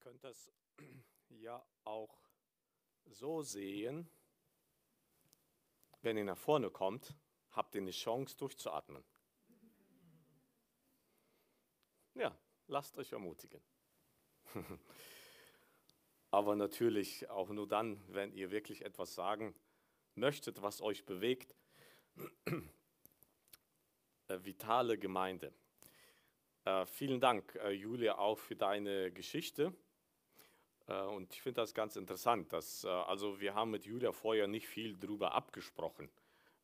könnt das ja auch so sehen. Wenn ihr nach vorne kommt, habt ihr eine Chance durchzuatmen. Ja, lasst euch ermutigen. Aber natürlich auch nur dann, wenn ihr wirklich etwas sagen möchtet, was euch bewegt. Äh, vitale Gemeinde. Äh, vielen Dank, äh, Julia, auch für deine Geschichte. Äh, und ich finde das ganz interessant. Dass, äh, also wir haben mit Julia vorher nicht viel darüber abgesprochen,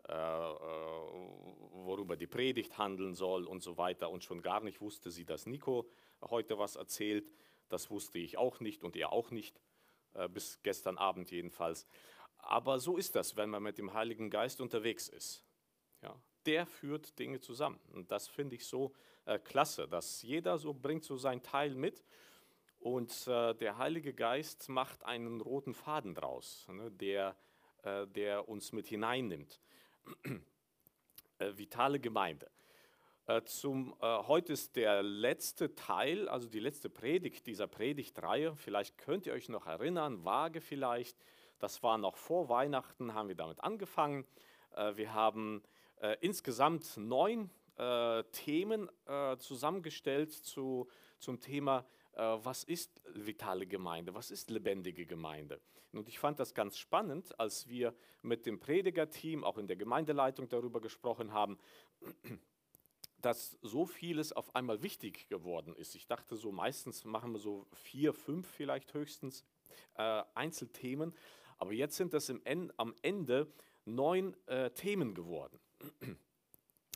äh, worüber die Predigt handeln soll und so weiter. Und schon gar nicht wusste sie, dass Nico heute was erzählt. Das wusste ich auch nicht und er auch nicht, bis gestern Abend jedenfalls. Aber so ist das, wenn man mit dem Heiligen Geist unterwegs ist. Ja, der führt Dinge zusammen. Und das finde ich so äh, klasse, dass jeder so bringt so seinen Teil mit und äh, der Heilige Geist macht einen roten Faden draus, ne, der, äh, der uns mit hineinnimmt. Äh, vitale Gemeinde. Äh, zum, äh, heute ist der letzte Teil, also die letzte Predigt dieser Predigtreihe. Vielleicht könnt ihr euch noch erinnern, vage vielleicht. Das war noch vor Weihnachten, haben wir damit angefangen. wir haben insgesamt neun Themen zusammengestellt zu, zum Thema was ist vitale Gemeinde, was ist lebendige Gemeinde. Und ich fand das ganz spannend, als wir mit dem Predigerteam, auch in der Gemeindeleitung darüber gesprochen haben, dass so vieles auf einmal wichtig geworden ist. Ich dachte so, meistens machen wir so vier, fünf vielleicht höchstens äh, Einzelthemen, aber jetzt sind das en am Ende neun äh, Themen geworden.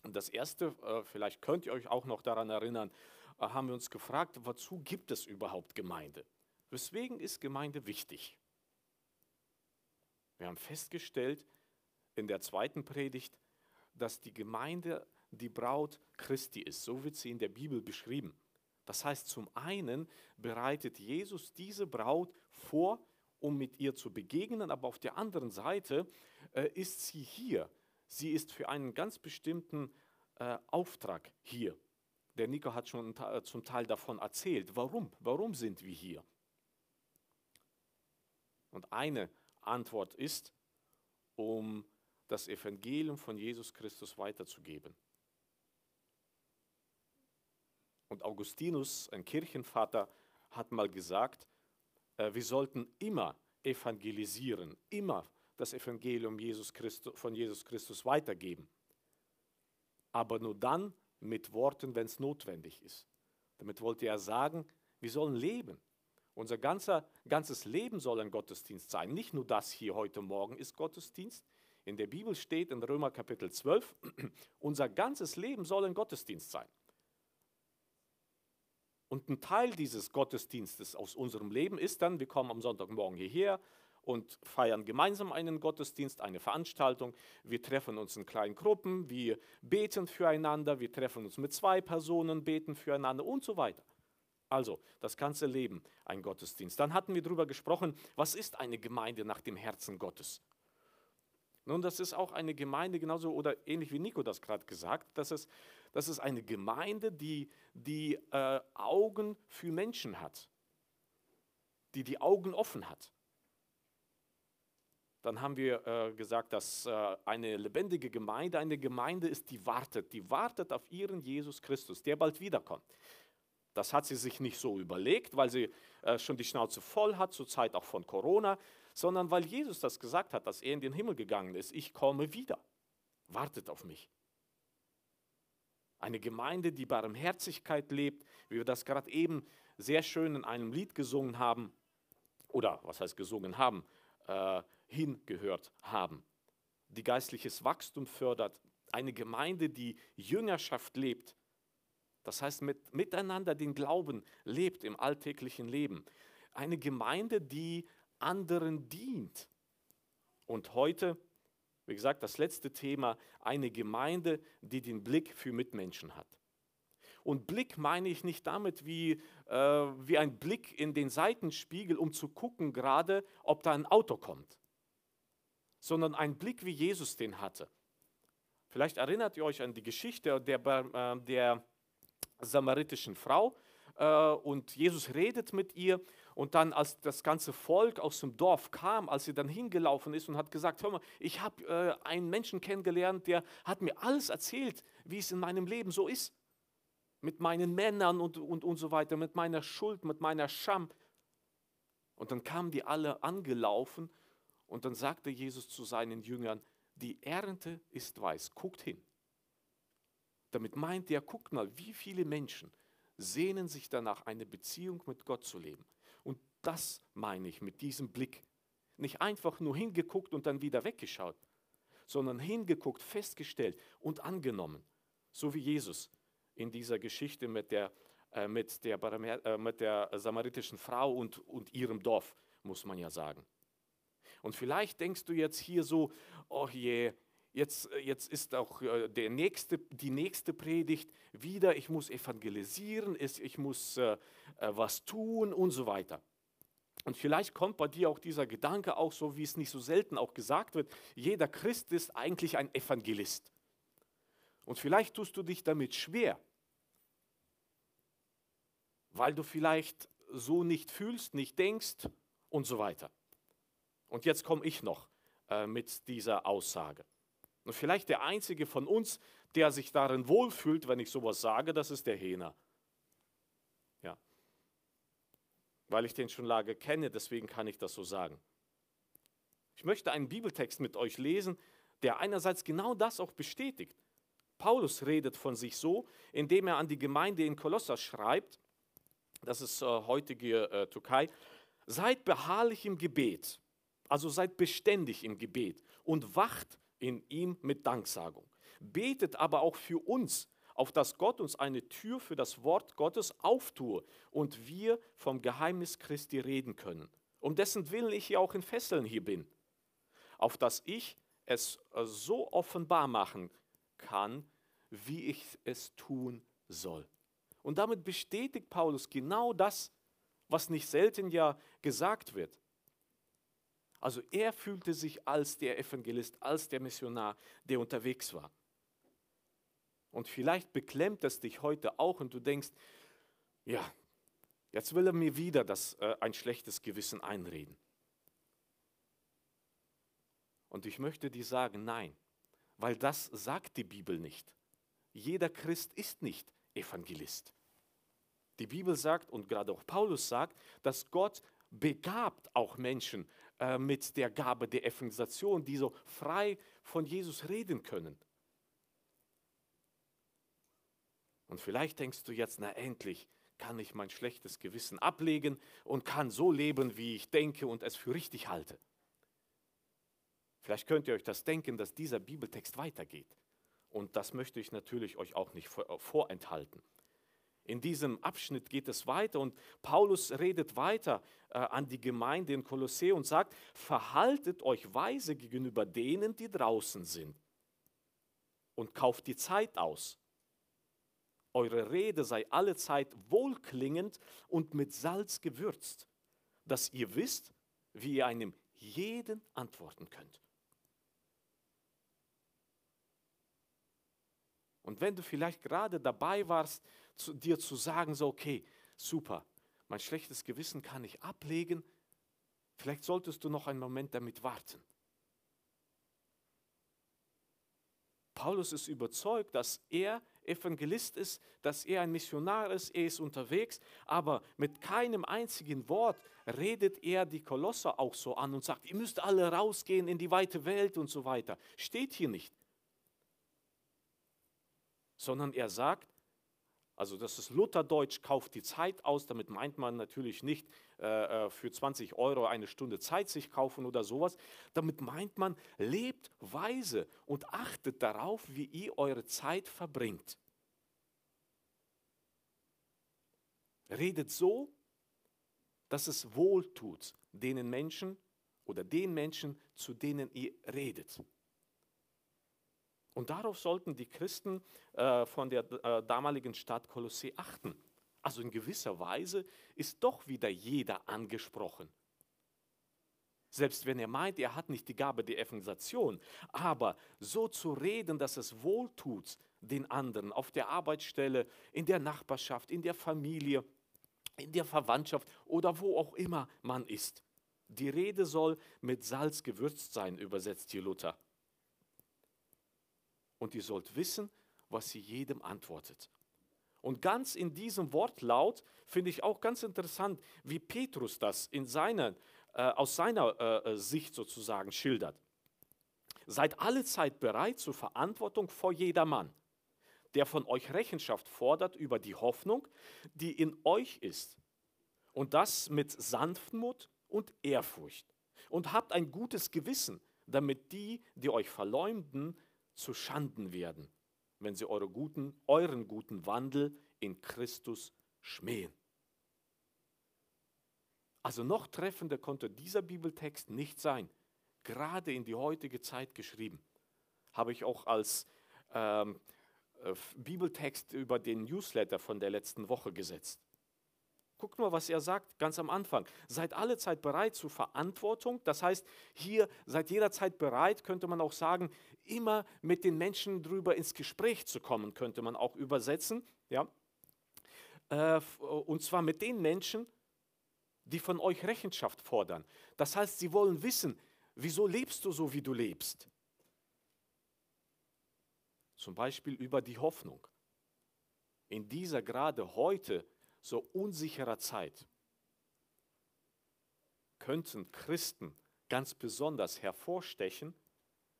Und das erste, äh, vielleicht könnt ihr euch auch noch daran erinnern, äh, haben wir uns gefragt, wozu gibt es überhaupt Gemeinde? Weswegen ist Gemeinde wichtig? Wir haben festgestellt in der zweiten Predigt, dass die Gemeinde die Braut Christi ist. So wird sie in der Bibel beschrieben. Das heißt, zum einen bereitet Jesus diese Braut vor, um mit ihr zu begegnen, aber auf der anderen Seite äh, ist sie hier. Sie ist für einen ganz bestimmten äh, Auftrag hier. Der Nico hat schon äh, zum Teil davon erzählt. Warum? Warum sind wir hier? Und eine Antwort ist, um das Evangelium von Jesus Christus weiterzugeben. Und Augustinus, ein Kirchenvater, hat mal gesagt, äh, wir sollten immer evangelisieren, immer das Evangelium Jesus Christus, von Jesus Christus weitergeben. Aber nur dann, mit Worten, wenn es notwendig ist. Damit wollte er sagen, wir sollen leben. Unser ganzer, ganzes Leben soll ein Gottesdienst sein. Nicht nur das hier heute Morgen ist Gottesdienst. In der Bibel steht in Römer Kapitel 12, unser ganzes Leben soll ein Gottesdienst sein. Und ein Teil dieses Gottesdienstes aus unserem Leben ist dann, wir kommen am Sonntagmorgen hierher, und feiern gemeinsam einen Gottesdienst, eine Veranstaltung. Wir treffen uns in kleinen Gruppen, wir beten füreinander, wir treffen uns mit zwei Personen, beten füreinander und so weiter. Also das ganze Leben ein Gottesdienst. Dann hatten wir darüber gesprochen, was ist eine Gemeinde nach dem Herzen Gottes? Nun, das ist auch eine Gemeinde, genauso oder ähnlich wie Nico das gerade gesagt, das ist, das ist eine Gemeinde, die die äh, Augen für Menschen hat, die die Augen offen hat. Dann haben wir äh, gesagt, dass äh, eine lebendige Gemeinde eine Gemeinde ist, die wartet, die wartet auf ihren Jesus Christus, der bald wiederkommt. Das hat sie sich nicht so überlegt, weil sie äh, schon die Schnauze voll hat, zur Zeit auch von Corona, sondern weil Jesus das gesagt hat, dass er in den Himmel gegangen ist. Ich komme wieder. Wartet auf mich. Eine Gemeinde, die Barmherzigkeit lebt, wie wir das gerade eben sehr schön in einem Lied gesungen haben, oder was heißt gesungen haben, äh, hingehört haben, die geistliches Wachstum fördert, eine Gemeinde, die Jüngerschaft lebt, das heißt mit, miteinander den Glauben lebt im alltäglichen Leben, eine Gemeinde, die anderen dient. Und heute, wie gesagt, das letzte Thema, eine Gemeinde, die den Blick für Mitmenschen hat. Und Blick meine ich nicht damit wie, äh, wie ein Blick in den Seitenspiegel, um zu gucken gerade, ob da ein Auto kommt sondern ein Blick, wie Jesus den hatte. Vielleicht erinnert ihr euch an die Geschichte der, äh, der samaritischen Frau, äh, und Jesus redet mit ihr. Und dann, als das ganze Volk aus dem Dorf kam, als sie dann hingelaufen ist und hat gesagt, hör mal, ich habe äh, einen Menschen kennengelernt, der hat mir alles erzählt, wie es in meinem Leben so ist. Mit meinen Männern und, und, und so weiter, mit meiner Schuld, mit meiner Scham. Und dann kamen die alle angelaufen und dann sagte Jesus zu seinen Jüngern, die Ernte ist weiß, guckt hin. Damit meint er, guckt mal, wie viele Menschen sehnen sich danach, eine Beziehung mit Gott zu leben. Und das meine ich mit diesem Blick. Nicht einfach nur hingeguckt und dann wieder weggeschaut, sondern hingeguckt, festgestellt und angenommen. So wie Jesus in dieser Geschichte mit der, äh, mit der, äh, mit der samaritischen Frau und, und ihrem Dorf, muss man ja sagen. Und vielleicht denkst du jetzt hier so, oh je, Jetzt, äh, jetzt ist auch äh, der nächste, die nächste Predigt wieder, ich muss evangelisieren, ich muss äh, was tun und so weiter. Und vielleicht kommt bei dir auch dieser Gedanke auch so, wie es nicht so selten auch gesagt wird, jeder Christ ist eigentlich ein Evangelist. Und vielleicht tust du dich damit schwer, weil du vielleicht so nicht fühlst, nicht denkst und so weiter. Und jetzt komme ich noch äh, mit dieser Aussage. Und vielleicht der einzige von uns, der sich darin wohlfühlt, wenn ich sowas sage, das ist der Hena. Ja. Weil ich den schon lange kenne, deswegen kann ich das so sagen. Ich möchte einen Bibeltext mit euch lesen, der einerseits genau das auch bestätigt. Paulus redet von sich so, indem er an die Gemeinde in Kolosser schreibt, das ist äh, heutige äh, Türkei, seid beharrlich im Gebet, also seid beständig im Gebet und wacht in ihm mit Danksagung. Betet aber auch für uns, auf dass Gott uns eine Tür für das Wort Gottes auftue und wir vom Geheimnis Christi reden können, um dessen Willen ich ja auch in Fesseln hier bin, auf dass ich es äh, so offenbar machen kann, wie ich es tun soll. Und damit bestätigt Paulus genau das, was nicht selten ja gesagt wird. Also er fühlte sich als der Evangelist, als der Missionar, der unterwegs war. Und vielleicht beklemmt es dich heute auch und du denkst, ja, jetzt will er mir wieder das, äh, ein schlechtes Gewissen einreden. Und ich möchte dir sagen, nein, weil das sagt die Bibel nicht. Jeder Christ ist nicht Evangelist. Die Bibel sagt und gerade auch Paulus sagt, dass Gott begabt auch Menschen äh, mit der Gabe der Evangelisation, die so frei von Jesus reden können. Und vielleicht denkst du jetzt, na endlich kann ich mein schlechtes Gewissen ablegen und kann so leben, wie ich denke und es für richtig halte. Vielleicht könnt ihr euch das denken, dass dieser Bibeltext weitergeht. Und das möchte ich natürlich euch auch nicht vorenthalten. In diesem Abschnitt geht es weiter und Paulus redet weiter äh, an die Gemeinde in Kolossä und sagt, verhaltet euch weise gegenüber denen, die draußen sind und kauft die Zeit aus. Eure Rede sei allezeit wohlklingend und mit Salz gewürzt, dass ihr wisst, wie ihr einem jeden antworten könnt. Und wenn du vielleicht gerade dabei warst, zu dir zu sagen, so, okay, super, mein schlechtes Gewissen kann ich ablegen, vielleicht solltest du noch einen Moment damit warten. Paulus ist überzeugt, dass er Evangelist ist, dass er ein Missionar ist, er ist unterwegs, aber mit keinem einzigen Wort redet er die Kolosser auch so an und sagt, ihr müsst alle rausgehen in die weite Welt und so weiter. Steht hier nicht. Sondern er sagt, also das ist Lutherdeutsch, kauft die Zeit aus. Damit meint man natürlich nicht äh, äh für 20 Euro eine Stunde Zeit sich kaufen oder sowas. Damit meint man, lebt weise und achtet darauf, wie ihr eure Zeit verbringt. Redet so, dass es wohl tut denen Menschen oder den Menschen, zu denen ihr redet. Und darauf sollten die Christen äh, von der äh, damaligen Stadt Kolossee achten. Also in gewisser Weise ist doch wieder jeder angesprochen. Selbst wenn er meint, er hat nicht die Gabe der Evangelisation, aber so zu reden, dass es wohltut den anderen auf der Arbeitsstelle, in der Nachbarschaft, in der Familie, in der Verwandtschaft oder wo auch immer man ist. Die Rede soll mit Salz gewürzt sein, übersetzt hier Luther. Und ihr sollt wissen, was sie jedem antwortet. Und ganz in diesem Wortlaut finde ich auch ganz interessant, wie Petrus das in seiner, äh, aus seiner äh, äh Sicht sozusagen schildert. Seid alle Zeit bereit zur Verantwortung vor jedermann, der von euch Rechenschaft fordert über die Hoffnung, die in euch ist. Und das mit Sanftmut und Ehrfurcht. Und habt ein gutes Gewissen, damit die, die euch verleumden, zu Schanden werden, wenn sie eure guten, euren guten Wandel in Christus schmähen. Also noch treffender konnte dieser Bibeltext nicht sein, gerade in die heutige Zeit geschrieben. Habe ich auch als ähm, äh, Bibeltext über den Newsletter von der letzten Woche gesetzt. Guckt mal, was er sagt ganz am Anfang. Seid alle Zeit bereit zur Verantwortung. Das heißt, hier seid jederzeit bereit, könnte man auch sagen, immer mit den Menschen drüber ins Gespräch zu kommen, könnte man auch übersetzen. Ja? Äh, und zwar mit den Menschen, die von euch Rechenschaft fordern. Das heißt, sie wollen wissen, wieso lebst du so, wie du lebst. Zum Beispiel über die Hoffnung. In dieser gerade heute so unsicherer Zeit könnten Christen ganz besonders hervorstechen,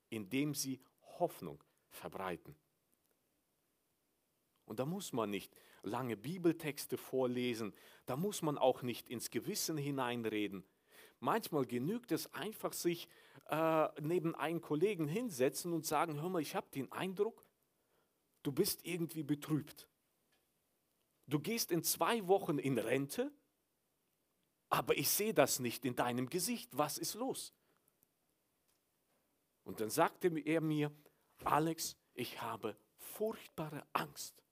indem sie Hoffnung verbreiten. Und da muss man nicht lange Bibeltexte vorlesen, da muss man auch nicht ins Gewissen hineinreden. Manchmal genügt es einfach, sich äh, neben einen Kollegen hinsetzen und sagen, hör mal, ich habe den Eindruck, du bist irgendwie betrübt. Du gehst in zwei Wochen in Rente, aber ich sehe das nicht in deinem Gesicht. Was ist los? Und dann sagte er mir, Alex, ich habe furchtbare Angst.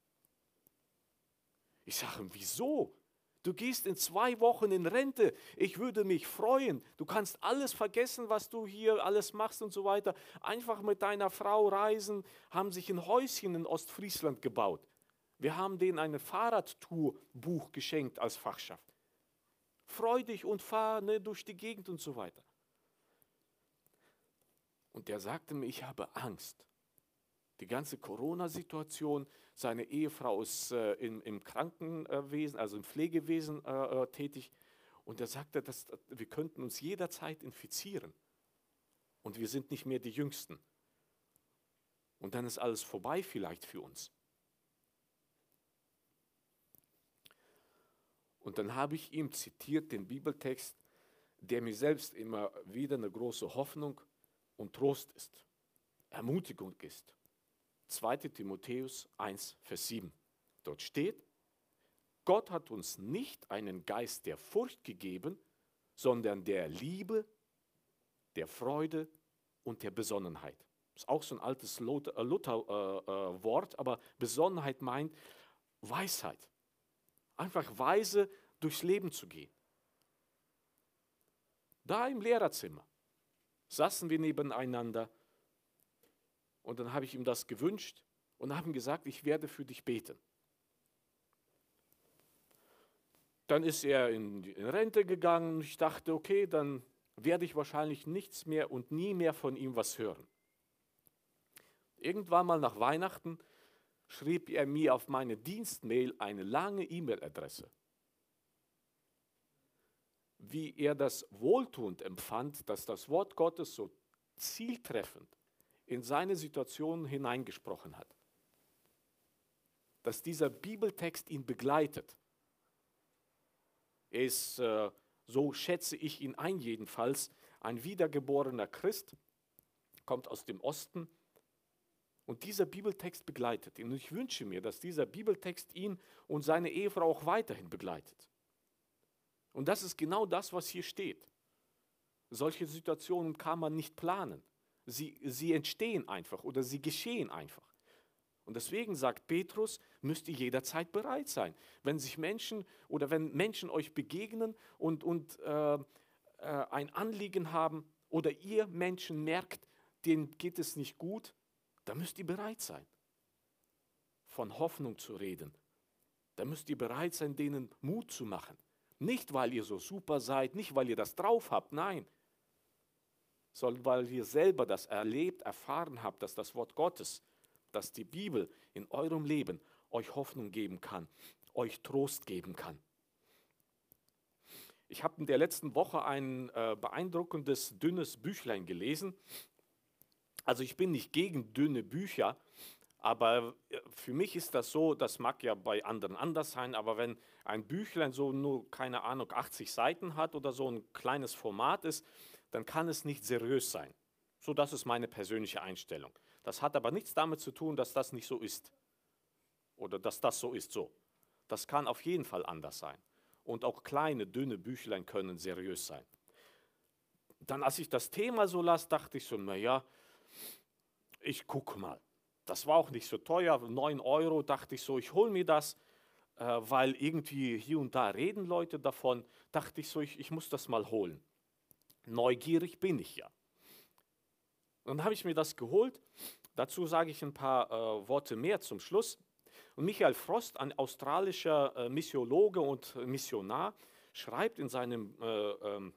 Ich sage, wieso? Du gehst in zwei Wochen in Rente. Ich würde mich freuen. Du kannst alles vergessen, was du hier alles machst und so weiter. Einfach mit deiner Frau reisen, haben sich ein Häuschen in Ostfriesland gebaut. Wir haben denen ein Fahrradtourbuch geschenkt als Fachschaft. Freu dich und fahr ne, durch die Gegend und so weiter. Und der sagte mir, ich habe Angst. Die ganze Corona-Situation, seine Ehefrau ist äh, im, im, Krankenwesen, also im Pflegewesen äh, äh tätig. Und er sagte, dass, wir könnten uns jederzeit infizieren. Und wir sind nicht mehr die Jüngsten. Und dann ist alles vorbei vielleicht für uns. Und dann habe ich ihm zitiert den Bibeltext, der mir selbst immer wieder eine große Hoffnung und Trost ist, Ermutigung ist. 2 Timotheus 1, Vers 7. Dort steht, Gott hat uns nicht einen Geist der Furcht gegeben, sondern der Liebe, der Freude und der Besonnenheit. Das ist auch so ein altes Luther-Wort, äh, äh, aber Besonnenheit meint Weisheit einfach weise durchs Leben zu gehen. Da im Lehrerzimmer saßen wir nebeneinander und dann habe ich ihm das gewünscht und habe ihm gesagt, ich werde für dich beten. Dann ist er in, in Rente gegangen und ich dachte, okay, dann werde ich wahrscheinlich nichts mehr und nie mehr von ihm was hören. Irgendwann mal nach Weihnachten schrieb er mir auf meine Dienstmail eine lange E-Mail-Adresse. Wie er das wohltuend empfand, dass das Wort Gottes so zieltreffend in seine Situation hineingesprochen hat. Dass dieser Bibeltext ihn begleitet. Er ist, äh, so schätze ich ihn ein jedenfalls, ein wiedergeborener Christ, kommt aus dem Osten, und dieser Bibeltext begleitet ihn. Und ich wünsche mir, dass dieser Bibeltext ihn und seine Ehefrau auch weiterhin begleitet. Und das ist genau das, was hier steht. Solche Situationen kann man nicht planen. Sie, sie entstehen einfach oder sie geschehen einfach. Und deswegen sagt Petrus, müsst ihr jederzeit bereit sein. Wenn sich Menschen oder wenn Menschen euch begegnen und, und äh, äh, ein Anliegen haben oder ihr Menschen merkt, denen geht es nicht gut, da müsst ihr bereit sein, von Hoffnung zu reden. dann müsst ihr bereit sein, denen Mut zu machen. Nicht, weil ihr so super seid, nicht, weil ihr das drauf habt, nein, sondern weil ihr selber das erlebt, erfahren habt, dass das Wort Gottes, dass die Bibel in eurem Leben euch Hoffnung geben kann, euch Trost geben kann. Ich habe in der letzten Woche ein äh, beeindruckendes, dünnes Büchlein gelesen. Also ich bin nicht gegen dünne Bücher, aber äh, für mich ist das so, das mag ja bei anderen anders sein, aber wenn ein Büchlein so nur, keine Ahnung, 80 Seiten hat oder so ein kleines Format ist, dann kann es nicht seriös sein. So, das ist meine persönliche Einstellung. Das hat aber nichts damit zu tun, dass das nicht so ist. Oder dass das so ist, so. Das kann auf jeden Fall anders sein. Und auch kleine, dünne Büchlein können seriös sein. Dann, als ich das Thema so las, dachte ich so, naja, ich gucke mal. Das war auch nicht so teuer, 9 Euro, dachte ich so, ich hole mir das, äh, weil irgendwie hier und da reden Leute davon. Dachte ich so, ich, ich muss das mal holen. Neugierig bin ich ja. Dann habe ich mir das geholt. Dazu sage ich ein paar äh, Worte mehr zum Schluss. Und Michael Frost, ein australischer äh, Missiologe und Missionar, schreibt in seinem äh, ähm,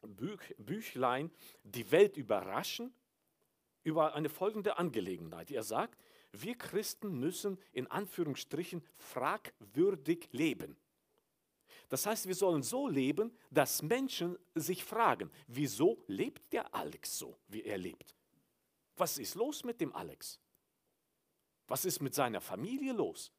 Büch, Büchlein Die Welt überraschen über eine folgende Angelegenheit. Er sagt, wir Christen müssen in Anführungsstrichen fragwürdig leben. Das heißt, wir sollen so leben, dass Menschen sich fragen, wieso lebt der Alex so, wie er lebt? Was ist los mit dem Alex? Was ist mit seiner Familie los?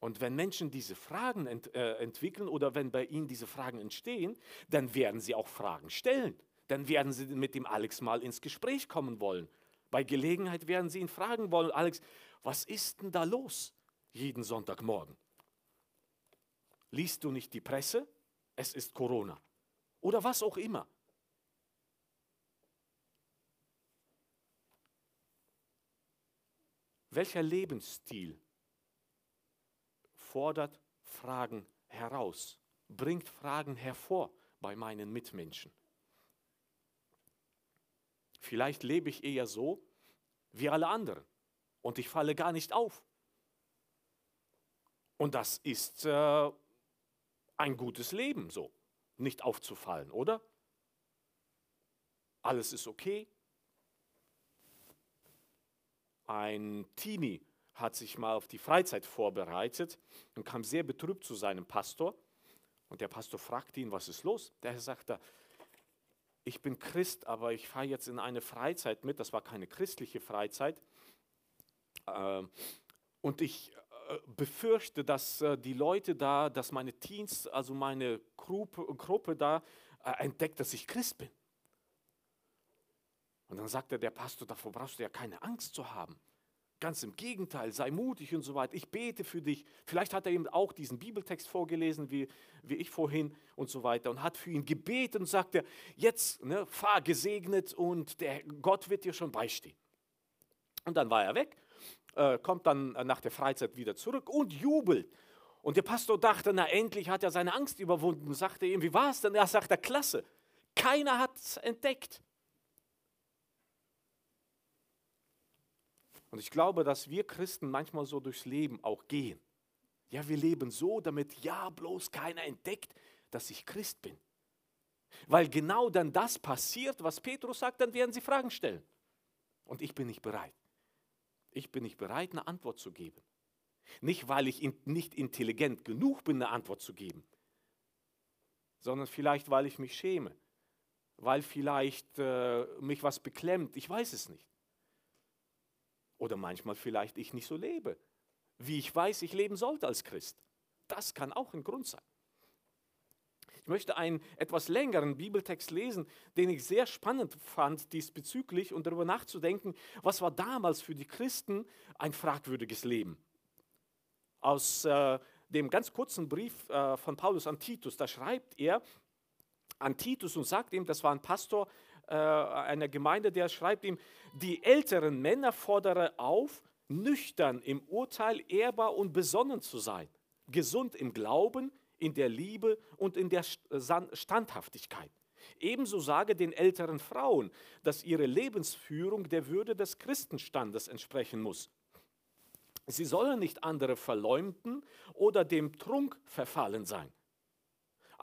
Und wenn Menschen diese Fragen ent, äh, entwickeln oder wenn bei ihnen diese Fragen entstehen, dann werden sie auch Fragen stellen. Dann werden sie mit dem Alex mal ins Gespräch kommen wollen. Bei Gelegenheit werden sie ihn fragen wollen, Alex, was ist denn da los jeden Sonntagmorgen? Liest du nicht die Presse? Es ist Corona. Oder was auch immer. Welcher Lebensstil fordert Fragen heraus, bringt Fragen hervor bei meinen Mitmenschen? Vielleicht lebe ich eher so wie alle anderen und ich falle gar nicht auf. Und das ist äh, ein gutes Leben so, nicht aufzufallen, oder? Alles ist okay, ein Teenie hat sich mal auf die Freizeit vorbereitet und kam sehr betrübt zu seinem Pastor. Und der Pastor fragte ihn, was ist los? Der sagte, ich bin Christ, aber ich fahre jetzt in eine Freizeit mit. Das war keine christliche Freizeit. Ähm, und ich äh, befürchte, dass äh, die Leute da, dass meine Teens, also meine Gruppe, da äh, entdeckt, dass ich Christ bin. Und dann sagte der Pastor, davor brauchst du ja keine Angst zu haben. Ganz im Gegenteil, sei mutig und so weiter. Ich bete für dich. Vielleicht hat er ihm auch diesen Bibeltext vorgelesen, wie, wie ich vorhin und so weiter, und hat für ihn gebetet und sagte, jetzt ne, fahr gesegnet und der Gott wird dir schon beistehen. Und dann war er weg, äh, kommt dann nach der Freizeit wieder zurück und jubelt. Und der Pastor dachte, na endlich hat er seine Angst überwunden. Sagte ihm, wie war es denn? Er sagte, klasse. Keiner hat es entdeckt. Und ich glaube, dass wir Christen manchmal so durchs Leben auch gehen. Ja, wir leben so, damit ja bloß keiner entdeckt, dass ich Christ bin. Weil genau dann das passiert, was Petrus sagt, dann werden sie Fragen stellen. Und ich bin nicht bereit. Ich bin nicht bereit, eine Antwort zu geben. Nicht, weil ich nicht intelligent genug bin, eine Antwort zu geben, sondern vielleicht, weil ich mich schäme, weil vielleicht äh, mich was beklemmt. Ich weiß es nicht. Oder manchmal vielleicht ich nicht so lebe, wie ich weiß, ich leben sollte als Christ. Das kann auch ein Grund sein. Ich möchte einen etwas längeren Bibeltext lesen, den ich sehr spannend fand diesbezüglich und darüber nachzudenken, was war damals für die Christen ein fragwürdiges Leben. Aus äh, dem ganz kurzen Brief äh, von Paulus an Titus, da schreibt er an Titus und sagt ihm, das war ein Pastor äh, einer Gemeinde, der schreibt ihm, die älteren Männer fordere auf, nüchtern im Urteil, ehrbar und besonnen zu sein, gesund im Glauben, in der Liebe und in der Standhaftigkeit. Ebenso sage den älteren Frauen, dass ihre Lebensführung der Würde des Christenstandes entsprechen muss. Sie sollen nicht andere verleumden oder dem Trunk verfallen sein.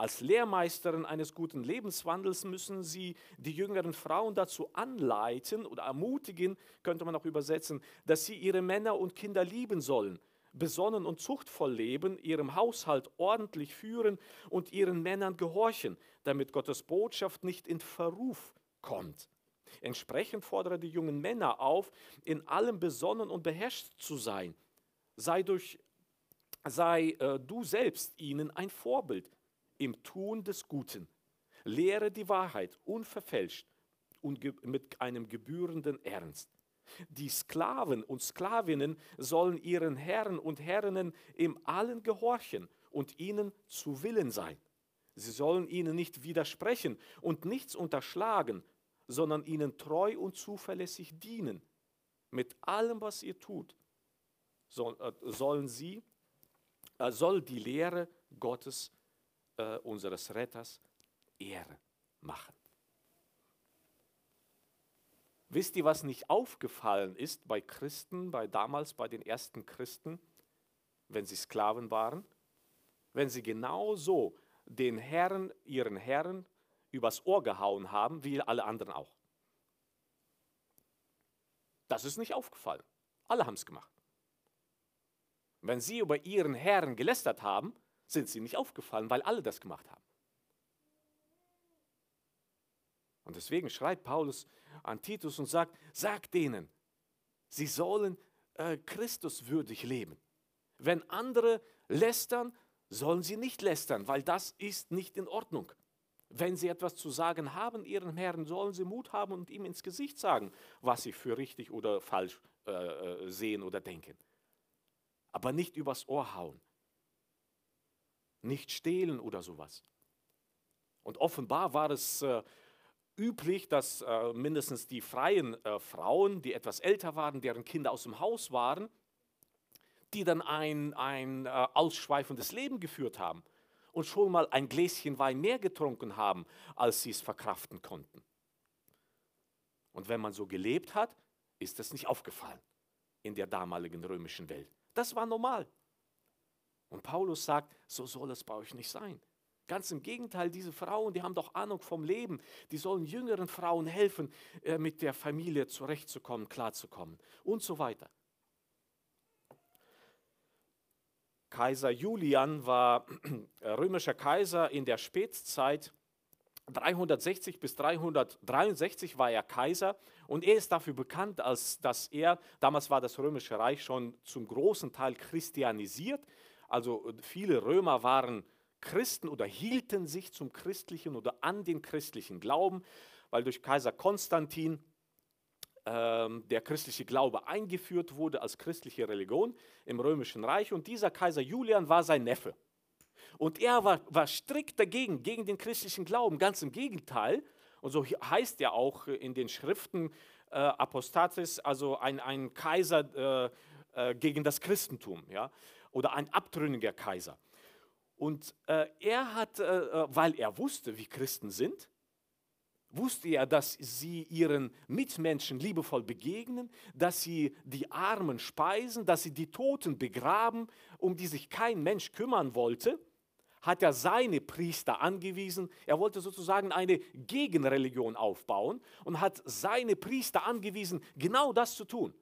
Als Lehrmeisterin eines guten Lebenswandels müssen sie die jüngeren Frauen dazu anleiten oder ermutigen, könnte man auch übersetzen, dass sie ihre Männer und Kinder lieben sollen, besonnen und zuchtvoll leben, ihrem Haushalt ordentlich führen und ihren Männern gehorchen, damit Gottes Botschaft nicht in Verruf kommt. Entsprechend fordere die jungen Männer auf, in allem besonnen und beherrscht zu sein. Sei, durch, sei äh, du selbst ihnen ein Vorbild im Tun des Guten. Lehre die Wahrheit unverfälscht und mit einem gebührenden Ernst. Die Sklaven und Sklavinnen sollen ihren Herren und Herrinnen im Allen gehorchen und ihnen zu Willen sein. Sie sollen ihnen nicht widersprechen und nichts unterschlagen, sondern ihnen treu und zuverlässig dienen. Mit allem, was ihr tut, äh, sollen sie, äh, soll die Lehre Gottes, äh, unseres Retters, Ehre machen. Wisst ihr, was nicht aufgefallen ist bei Christen, bei damals bei den ersten Christen, wenn sie Sklaven waren? Wenn sie genauso den Herren, ihren Herren, übers Ohr gehauen haben, wie alle anderen auch. Das ist nicht aufgefallen. Alle haben es gemacht. Wenn sie über ihren Herrn gelästert haben, sind sie nicht aufgefallen, weil alle das gemacht haben. Und deswegen schreibt Paulus an Titus und sagt, sag denen, sie sollen äh, Christus würdig leben. Wenn andere lästern, sollen sie nicht lästern, weil das ist nicht in Ordnung. Wenn sie etwas zu sagen haben, ihren Herrn, sollen sie Mut haben und ihm ins Gesicht sagen, was sie für richtig oder falsch äh, äh, sehen oder denken. Aber nicht übers Ohr hauen. Nicht stehlen oder sowas. Und offenbar war es äh, üblich, dass äh, mindestens die freien äh, Frauen, die etwas älter waren, deren Kinder aus dem Haus waren, die dann ein, ein äh, ausschweifendes Leben geführt haben und schon mal ein Gläschen Wein mehr getrunken haben, als sie es verkraften konnten. Und wenn man so gelebt hat, ist das nicht aufgefallen in der damaligen römischen Welt. Das war normal. Und Paulus sagt, so soll es bei euch nicht sein. Ganz im Gegenteil, diese Frauen, die haben doch Ahnung vom Leben. Die sollen jüngeren Frauen helfen, äh, mit der Familie zurechtzukommen, klarzukommen und so weiter. Kaiser Julian war römischer Kaiser in der Spätzeit. 360 bis 363 war er Kaiser und er ist dafür bekannt, als dass er, damals war das römische Reich schon zum großen Teil christianisiert, also viele Römer waren Christen oder hielten sich zum christlichen oder an den christlichen Glauben, weil durch Kaiser Konstantin ähm, der christliche Glaube eingeführt wurde als christliche Religion im römischen Reich. Und dieser Kaiser Julian war sein Neffe. Und er war, war strikt dagegen, gegen den christlichen Glauben. Ganz im Gegenteil. Und so heißt ja auch in den Schriften äh, Apostatis, also ein, ein Kaiser äh, äh, gegen das Christentum, ja, oder ein abtrünniger Kaiser. Und äh, er hat, äh, äh, weil er wusste, wie Christen sind, wusste er, dass sie ihren Mitmenschen liebevoll begegnen, dass sie die Armen speisen, dass sie die Toten begraben, um die sich kein Mensch kümmern wollte, hat er seine Priester angewiesen. Er wollte sozusagen eine Gegenreligion aufbauen und hat seine Priester angewiesen, genau das zu tun.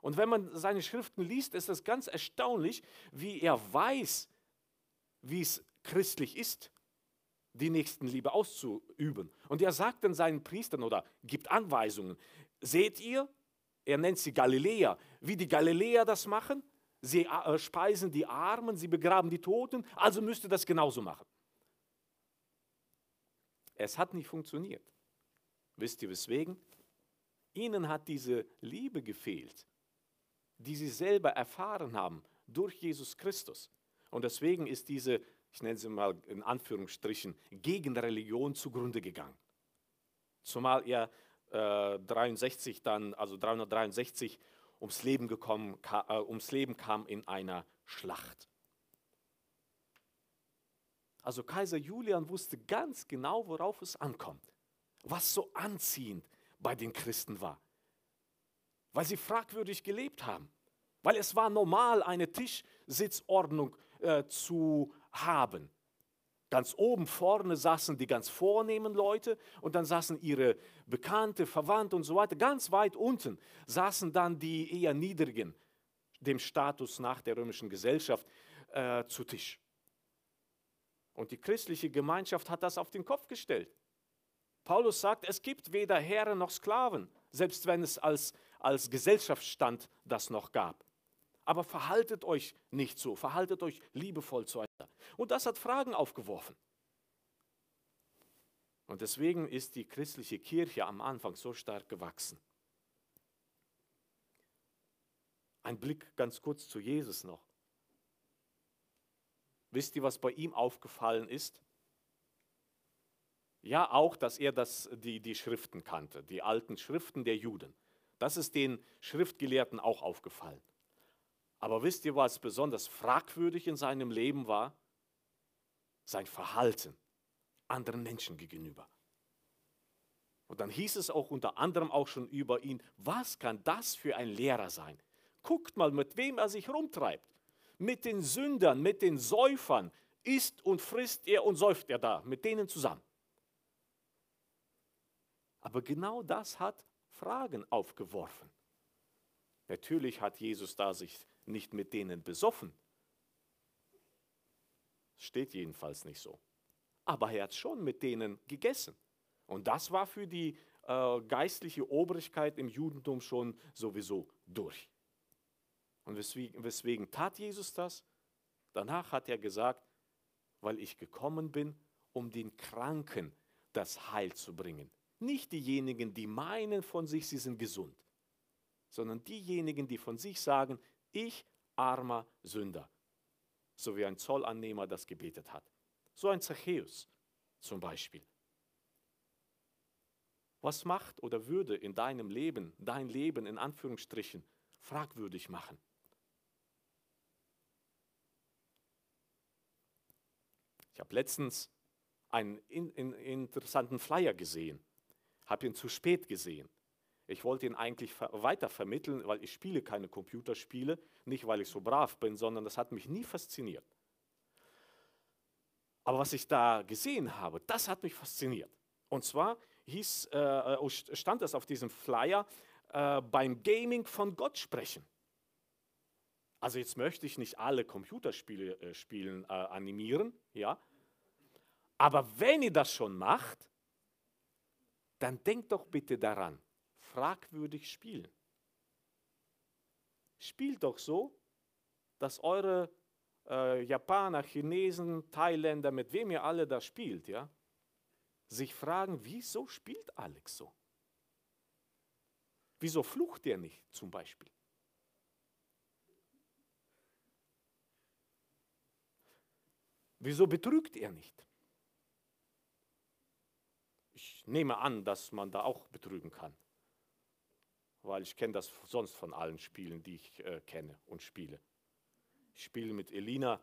Und wenn man seine Schriften liest, ist es ganz erstaunlich, wie er weiß, wie es christlich ist die Nächstenliebe auszuüben. Und er sagt dann seinen Priestern oder gibt Anweisungen. Seht ihr, er nennt sie Galiläer, wie die Galiläer das machen? Sie äh, speisen die Armen, sie begraben die Toten, also müsst ihr das genauso machen. Es hat nicht funktioniert. Wisst ihr weswegen? Ihnen hat diese Liebe gefehlt, die sie selber erfahren haben durch Jesus Christus. Und deswegen ist diese ich nenne sie mal in Anführungsstrichen, gegen Religion zugrunde gegangen. Zumal er äh, 63 dann, also 363 ums Leben gekommen, ka, äh, ums Leben kam in einer Schlacht. Also Kaiser Julian wusste ganz genau, worauf es ankommt, was so anziehend bei den Christen war, weil sie fragwürdig gelebt haben. Weil es war normal, eine Tischsitzordnung äh, zu haben. Ganz oben vorne saßen die ganz vornehmen Leute und dann saßen ihre Bekannte, Verwandte und so weiter. Ganz weit unten saßen dann die eher niedrigen, dem Status nach der römischen Gesellschaft, äh, zu Tisch. Und die christliche Gemeinschaft hat das auf den Kopf gestellt. Paulus sagt, es gibt weder Herren noch Sklaven, selbst wenn es als, als Gesellschaftsstand das noch gab. Aber verhaltet euch nicht so, verhaltet euch liebevoll zueinander. Und das hat Fragen aufgeworfen. Und deswegen ist die christliche Kirche am Anfang so stark gewachsen. Ein Blick ganz kurz zu Jesus noch. Wisst ihr, was bei ihm aufgefallen ist? Ja, auch, dass er das, die, die Schriften kannte, die alten Schriften der Juden. Das ist den Schriftgelehrten auch aufgefallen. Aber wisst ihr, was besonders fragwürdig in seinem Leben war? Sein Verhalten anderen Menschen gegenüber. Und dann hieß es auch unter anderem auch schon über ihn, was kann das für ein Lehrer sein? Guckt mal, mit wem er sich rumtreibt. Mit den Sündern, mit den Säufern isst und frisst er und säuft er da, mit denen zusammen. Aber genau das hat Fragen aufgeworfen. Natürlich hat Jesus da sich nicht mit denen besoffen. Steht jedenfalls nicht so. Aber er hat schon mit denen gegessen. Und das war für die äh, geistliche Obrigkeit im Judentum schon sowieso durch. Und weswegen, weswegen tat Jesus das? Danach hat er gesagt, weil ich gekommen bin, um den Kranken das Heil zu bringen. Nicht diejenigen, die meinen von sich, sie sind gesund, sondern diejenigen, die von sich sagen, ich armer Sünder. So wie ein Zollannehmer das gebetet hat. So ein Zachäus zum Beispiel. Was macht oder würde in deinem Leben, dein Leben in Anführungsstrichen, fragwürdig machen? Ich habe letztens einen in, in, interessanten Flyer gesehen, habe ihn zu spät gesehen. Ich wollte ihn eigentlich weiter vermitteln, weil ich spiele keine Computerspiele, nicht weil ich so brav bin, sondern das hat mich nie fasziniert. Aber was ich da gesehen habe, das hat mich fasziniert. Und zwar hieß, äh, äh stand es auf diesem Flyer, äh, beim Gaming von Gott sprechen. Also jetzt möchte ich nicht alle Computerspiele äh, spielen, äh, animieren, ja. Aber wenn ihr das schon macht, dann denkt doch bitte daran, fragwürdig spielen. Spielt doch so, dass eure äh, Japaner, Chinesen, Thailänder, mit wem ihr alle da spielt, ja, sich fragen, wieso spielt Alex so? Wieso flucht er nicht zum Beispiel? Wieso betrügt er nicht? Ich nehme an, dass man da auch betrügen kann weil ich kenne das sonst von allen Spielen, die ich äh, kenne und spiele. Ich spiele mit Elina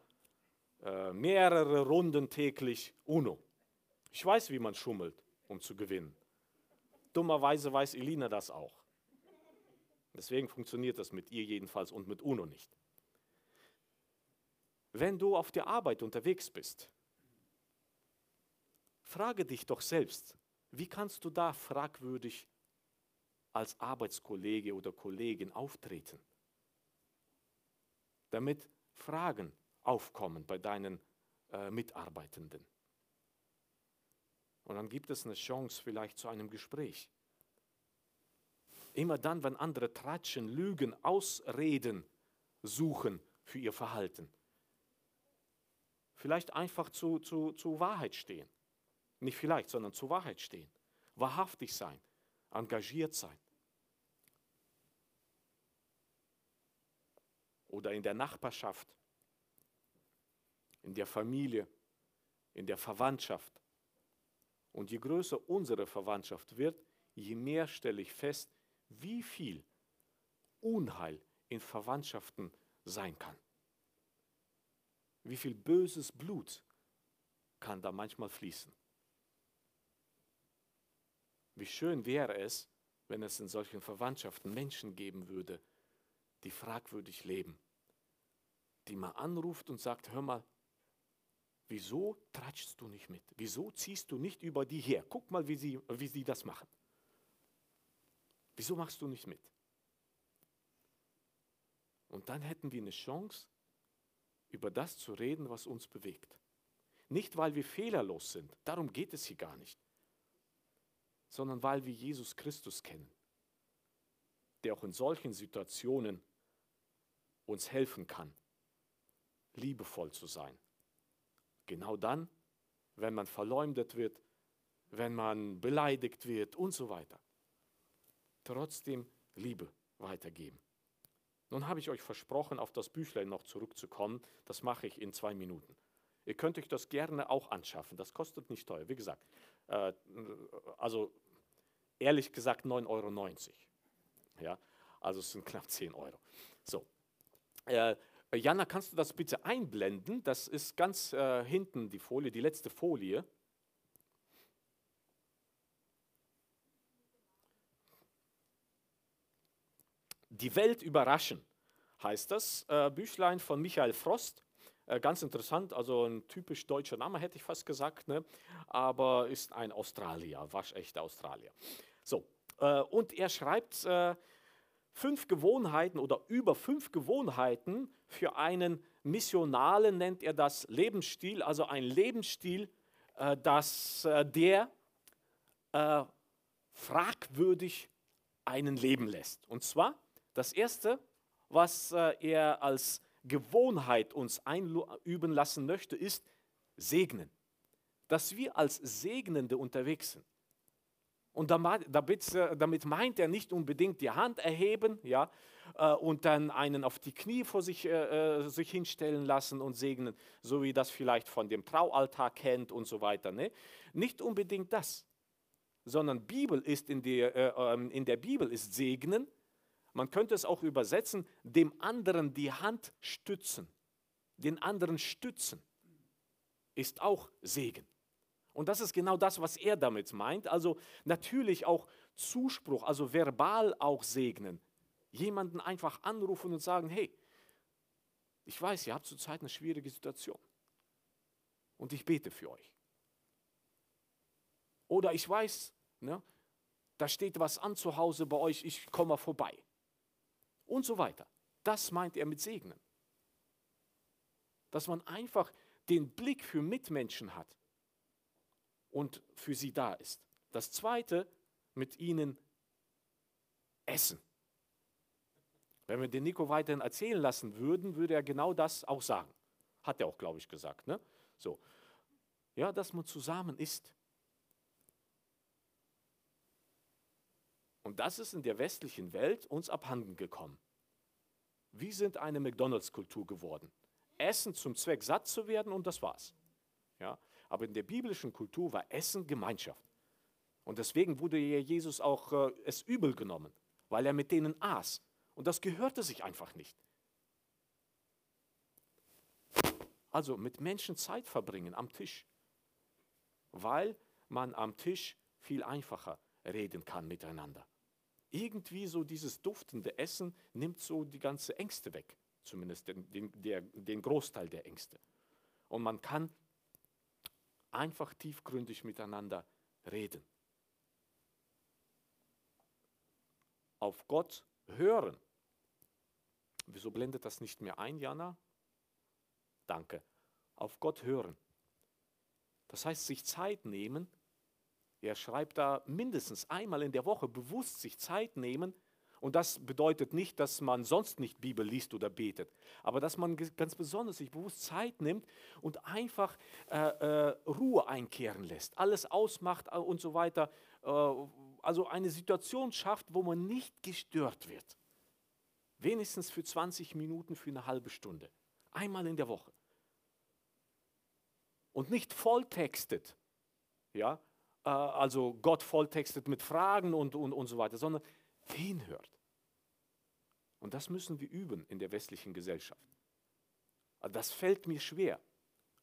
äh, mehrere Runden täglich Uno. Ich weiß, wie man schummelt, um zu gewinnen. Dummerweise weiß Elina das auch. Deswegen funktioniert das mit ihr jedenfalls und mit Uno nicht. Wenn du auf der Arbeit unterwegs bist, frage dich doch selbst, wie kannst du da fragwürdig als Arbeitskollege oder Kollegin auftreten, damit Fragen aufkommen bei deinen äh, Mitarbeitenden. Und dann gibt es eine Chance vielleicht zu einem Gespräch. Immer dann, wenn andere tratschen, lügen, Ausreden suchen für ihr Verhalten. Vielleicht einfach zu, zu, zu Wahrheit stehen. Nicht vielleicht, sondern zu Wahrheit stehen. Wahrhaftig sein, engagiert sein. oder in der Nachbarschaft, in der Familie, in der Verwandtschaft. Und je größer unsere Verwandtschaft wird, je mehr stelle ich fest, wie viel Unheil in Verwandtschaften sein kann. Wie viel böses Blut kann da manchmal fließen. Wie schön wäre es, wenn es in solchen Verwandtschaften Menschen geben würde, die fragwürdig leben, die man anruft und sagt, hör mal, wieso tratschst du nicht mit? Wieso ziehst du nicht über die her? Guck mal, wie sie, wie sie das machen. Wieso machst du nicht mit? Und dann hätten wir eine Chance, über das zu reden, was uns bewegt. Nicht, weil wir fehlerlos sind, darum geht es hier gar nicht, sondern weil wir Jesus Christus kennen, der auch in solchen Situationen uns helfen kann, liebevoll zu sein. Genau dann, wenn man verleumdet wird, wenn man beleidigt wird und so weiter. Trotzdem Liebe weitergeben. Nun habe ich euch versprochen, auf das Büchlein noch zurückzukommen. Das mache ich in zwei Minuten. Ihr könnt euch das gerne auch anschaffen. Das kostet nicht teuer. Wie gesagt, äh, also ehrlich gesagt 9,90 Euro. Ja, also es sind knapp 10 Euro. So. Äh, Jana, kannst du das bitte einblenden? Das ist ganz äh, hinten die Folie, die letzte Folie. Die Welt überraschen heißt das. Äh, Büchlein von Michael Frost. Äh, ganz interessant, also ein typisch deutscher Name hätte ich fast gesagt, ne? aber ist ein Australier, waschechter Australier. So, äh, und er schreibt äh, fünf Gewohnheiten oder über fünf Gewohnheiten für einen Missionalen, nennt er das Lebensstil, also ein Lebensstil, äh, das, äh, der äh, fragwürdig einen leben lässt. Und zwar das Erste, was er als Gewohnheit uns einüben lassen möchte, ist segnen. Dass wir als Segnende unterwegs sind. Und damit, äh, damit meint er nicht unbedingt die Hand erheben ja, äh, und dann einen auf die Knie vor sich, äh, sich hinstellen lassen und segnen, so wie das vielleicht von dem Traualtar kennt und so weiter. Ne? Nicht unbedingt das, sondern Bibel ist in der, äh, ähm, in der Bibel ist Segnen man könnte es auch übersetzen, dem anderen die Hand stützen. Den anderen stützen ist auch Segen. Und das ist genau das, was er damit meint. Also natürlich auch Zuspruch, also verbal auch segnen. Jemanden einfach anrufen und sagen, hey, ich weiß, ihr habt zurzeit eine schwierige Situation. Und ich bete für euch. Oder ich weiß, ne, da steht was an zu Hause bei euch, ich komme vorbei und so weiter. Das meint er mit Segnen. Dass man einfach den Blick für Mitmenschen hat und für sie da ist. Das zweite, mit ihnen essen. Wenn wir den Nico weiterhin erzählen lassen würden, würde er genau das auch sagen. Hat er auch, glaube ich, gesagt. Ne? So. Ja, dass man zusammen isst. Und das ist in der westlichen Welt uns abhanden gekommen. Wir sind eine McDonalds-Kultur geworden. Essen zum Zweck satt zu werden und das war's. Ja? Aber in der biblischen Kultur war Essen Gemeinschaft. Und deswegen wurde Jesus auch äh, es übel genommen, weil er mit denen aß. Und das gehörte sich einfach nicht. Also mit Menschen Zeit verbringen am Tisch, weil man am Tisch viel einfacher reden kann miteinander irgendwie so dieses duftende Essen nimmt so die ganze Ängste weg, zumindest den, den, der, den Großteil der Ängste. Und man kann einfach tiefgründig miteinander reden. Auf Gott hören. Wieso blendet das nicht mehr ein, Jana? Danke. Auf Gott hören. Das heißt, sich Zeit nehmen, er schreibt da mindestens einmal in der Woche bewusst sich Zeit nehmen. Und das bedeutet nicht, dass man sonst nicht Bibel liest oder betet, aber dass man ganz besonders sich bewusst Zeit nimmt und einfach äh, äh, Ruhe einkehren lässt, alles ausmacht äh, und so weiter. Äh, also eine Situation schafft, wo man nicht gestört wird. Wenigstens für 20 Minuten, für eine halbe Stunde. Einmal in der Woche. Und nicht volltextet. Ja, äh, also Gott volltextet mit Fragen und, und, und so weiter, sondern hinhört. Und das müssen wir üben in der westlichen Gesellschaft. Also das fällt mir schwer,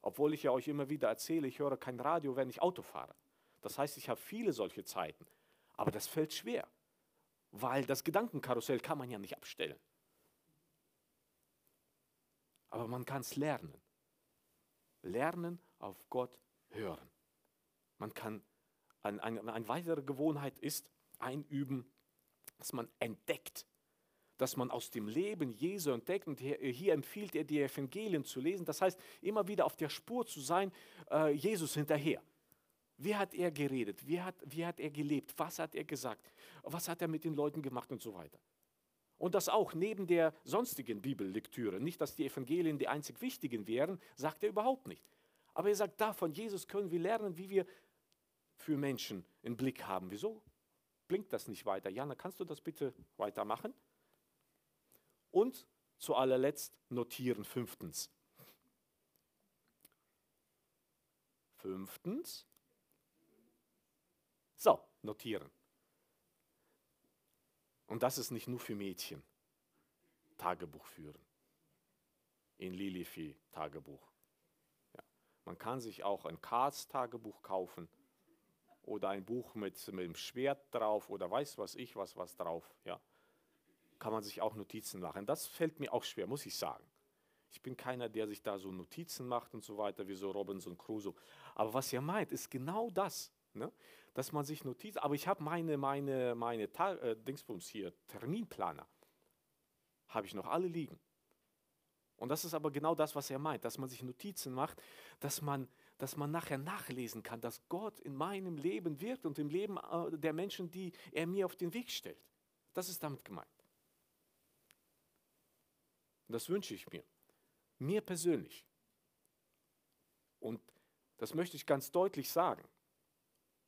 obwohl ich ja euch immer wieder erzähle, ich höre kein Radio, wenn ich Auto fahre. Das heißt, ich habe viele solche Zeiten. Aber das fällt schwer, weil das Gedankenkarussell kann man ja nicht abstellen. Aber man kann es lernen. Lernen auf Gott hören. Man kann, ein, ein, eine weitere Gewohnheit ist einüben, dass man entdeckt, dass man aus dem Leben Jesu entdeckt. Und hier, hier, empfiehlt er, die Evangelien zu lesen. Das heißt, immer wieder auf der Spur zu sein, äh, Jesus hinterher. Wie hat er geredet? Wie hat, wie hat er gelebt? Was hat er gesagt? Was hat er mit den Leuten gemacht und so weiter? Und das auch neben der sonstigen Bibellektüre. Nicht, dass die Evangelien die einzig wichtigen wären, sagt er überhaupt nicht. Aber er sagt, da von Jesus können wir lernen, wie wir für Menschen einen Blick haben. Wieso blinkt das nicht weiter? Jana, kannst du das bitte weitermachen? Und zu allerletzt notieren, fünftens. Fünftens. So, notieren. Und das ist nicht nur für Mädchen. Tagebuch führen. In Lilifi Tagebuch. Ja. Man kann sich auch ein Karls Tagebuch kaufen oder ein Buch mit, mit dem Schwert drauf oder weiß was ich, was was drauf. Ja. Kann man sich auch Notizen machen. Das fällt mir auch schwer, muss ich sagen. Ich bin keiner, der sich da so Notizen macht und so weiter, wie so Robinson Crusoe. Aber was ihr meint, ist genau das. Ne? Dass man sich Notizen, aber ich habe meine, meine, meine äh, Dingsbums hier, Terminplaner, habe ich noch alle liegen. Und das ist aber genau das, was er meint, dass man sich Notizen macht, dass man, dass man nachher nachlesen kann, dass Gott in meinem Leben wirkt und im Leben äh, der Menschen, die er mir auf den Weg stellt. Das ist damit gemeint. Das wünsche ich mir. Mir persönlich. Und das möchte ich ganz deutlich sagen.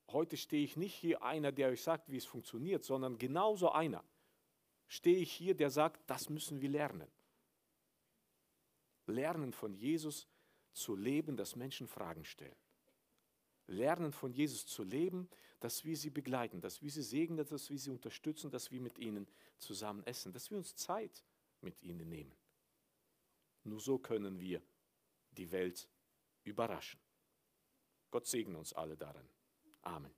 Heute stehe ich nicht hier einer, der euch sagt, wie es funktioniert, sondern genauso einer stehe ich hier, der sagt, das müssen wir lernen. Lernen von Jesus zu leben, dass Menschen Fragen stellen. Lernen von Jesus zu leben, dass wir sie begleiten, dass wir sie segnen, dass wir sie unterstützen, dass wir mit ihnen zusammen essen, dass wir uns Zeit mit ihnen nehmen. Nur so können wir die Welt überraschen. Gott segne uns alle darin. Amen.